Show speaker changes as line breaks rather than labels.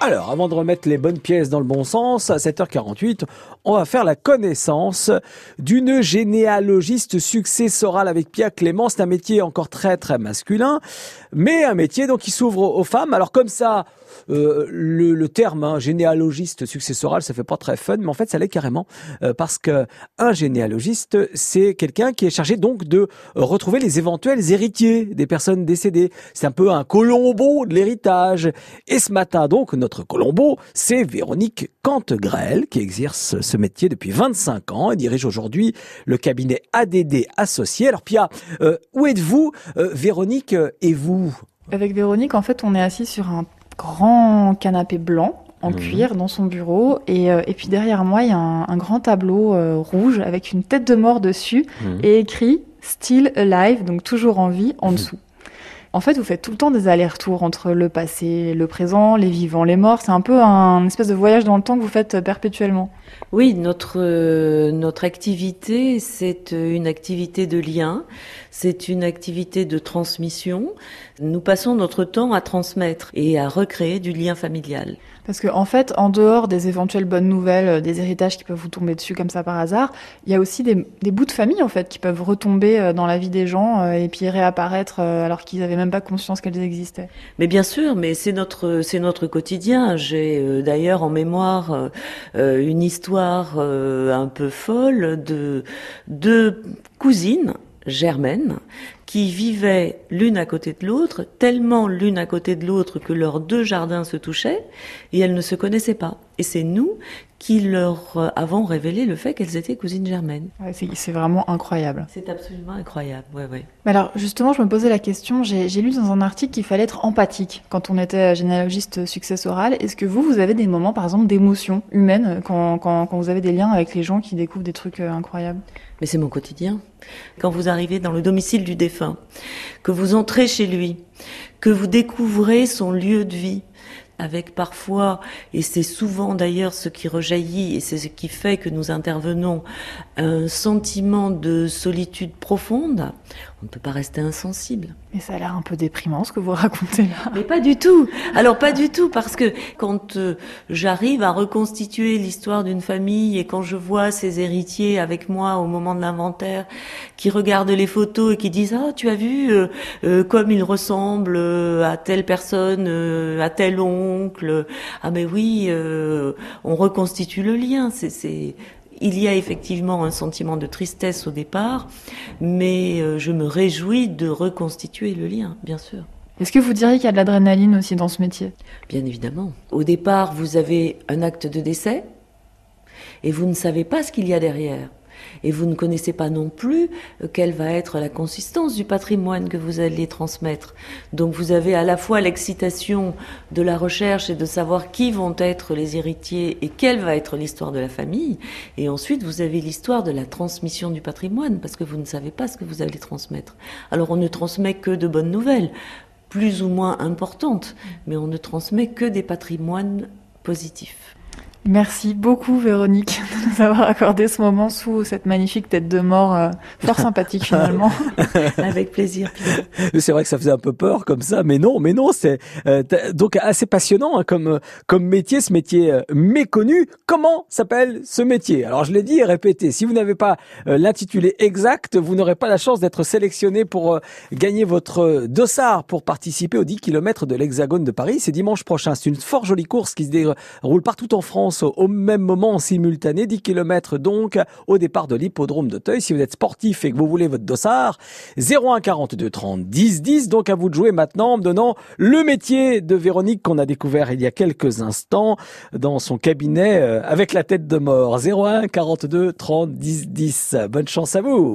Alors, avant de remettre les bonnes pièces dans le bon sens, à 7h48, on va faire la connaissance d'une généalogiste successorale avec Pierre Clément. C'est un métier encore très très masculin, mais un métier donc qui s'ouvre aux femmes. Alors comme ça, euh, le, le, terme hein, généalogiste successoral, ça fait pas très fun, mais en fait, ça l'est carrément euh, parce que un généalogiste, c'est quelqu'un qui est chargé donc de retrouver les éventuels héritiers des personnes décédées. C'est un peu un Colombo de l'héritage. Et ce matin, donc, notre Colombo, c'est Véronique Cantegrel qui exerce ce métier depuis 25 ans et dirige aujourd'hui le cabinet ADD associé. Alors Pia, euh, où êtes-vous, Véronique et vous?
Avec Véronique, en fait, on est assis sur un grand canapé blanc en mmh. cuir dans son bureau. Et, euh, et, puis derrière moi, il y a un, un grand tableau euh, rouge avec une tête de mort dessus mmh. et écrit Still Alive, donc toujours en vie, en mmh. dessous. En fait, vous faites tout le temps des allers-retours entre le passé, le présent, les vivants, les morts. C'est un peu un espèce de voyage dans le temps que vous faites perpétuellement.
Oui, notre euh, notre activité, c'est une activité de lien, c'est une activité de transmission. Nous passons notre temps à transmettre et à recréer du lien familial.
Parce qu'en en fait, en dehors des éventuelles bonnes nouvelles, euh, des héritages qui peuvent vous tomber dessus comme ça par hasard, il y a aussi des, des bouts de famille en fait qui peuvent retomber euh, dans la vie des gens et puis réapparaître alors qu'ils n'avaient même pas conscience qu'elles existaient.
Mais bien sûr, mais c'est notre c'est notre quotidien. J'ai d'ailleurs en mémoire une histoire euh, un peu folle de deux cousines germaines qui vivaient l'une à côté de l'autre, tellement l'une à côté de l'autre que leurs deux jardins se touchaient, et elles ne se connaissaient pas. Et c'est nous qui leur euh, avons révélé le fait qu'elles étaient cousines germaines.
Ouais, c'est vraiment incroyable.
C'est absolument incroyable, ouais, ouais.
Mais alors, justement, je me posais la question, j'ai lu dans un article qu'il fallait être empathique quand on était généalogiste successoral. Est-ce que vous, vous avez des moments, par exemple, d'émotion humaine quand, quand, quand vous avez des liens avec les gens qui découvrent des trucs euh, incroyables?
Mais c'est mon quotidien. Quand vous arrivez dans le domicile du défunt, que vous entrez chez lui, que vous découvrez son lieu de vie, avec parfois, et c'est souvent d'ailleurs ce qui rejaillit, et c'est ce qui fait que nous intervenons, un sentiment de solitude profonde, on ne peut pas rester insensible.
Mais ça a l'air un peu déprimant ce que vous racontez là.
Mais pas du tout. Alors pas du tout, parce que quand euh, j'arrive à reconstituer l'histoire d'une famille et quand je vois ces héritiers avec moi au moment de l'inventaire, qui regardent les photos et qui disent ah tu as vu euh, euh, comme il ressemble à telle personne, à tel oncle. Ah mais oui, on reconstitue le lien. C'est il y a effectivement un sentiment de tristesse au départ, mais euh, je me réjouis de reconstituer le lien, bien sûr.
Est-ce que vous diriez qu'il y a de l'adrénaline aussi dans ce métier?
Bien évidemment. Au départ, vous avez un acte de décès et vous ne savez pas ce qu'il y a derrière et vous ne connaissez pas non plus euh, quelle va être la consistance du patrimoine que vous allez transmettre. Donc vous avez à la fois l'excitation de la recherche et de savoir qui vont être les héritiers et quelle va être l'histoire de la famille, et ensuite vous avez l'histoire de la transmission du patrimoine parce que vous ne savez pas ce que vous allez transmettre. Alors on ne transmet que de bonnes nouvelles plus ou moins importantes, mais on ne transmet que des patrimoines positifs.
Merci beaucoup Véronique de nous avoir accordé ce moment sous cette magnifique tête de mort euh, fort sympathique finalement.
Avec plaisir.
C'est vrai que ça faisait un peu peur comme ça, mais non, mais non, c'est euh, donc assez passionnant hein, comme comme métier, ce métier euh, méconnu. Comment s'appelle ce métier? Alors je l'ai dit et répété, si vous n'avez pas l'intitulé exact, vous n'aurez pas la chance d'être sélectionné pour gagner votre dossard pour participer aux 10 km de l'Hexagone de Paris. C'est dimanche prochain. C'est une fort jolie course qui se déroule partout en France au même moment en simultané, 10 km donc au départ de l'hippodrome d'Auteuil. Si vous êtes sportif et que vous voulez votre dossard, 01 42 30 10 10. Donc à vous de jouer maintenant en me donnant le métier de Véronique qu'on a découvert il y a quelques instants dans son cabinet euh, avec la tête de mort. 01 42 30 10 10. Bonne chance à vous.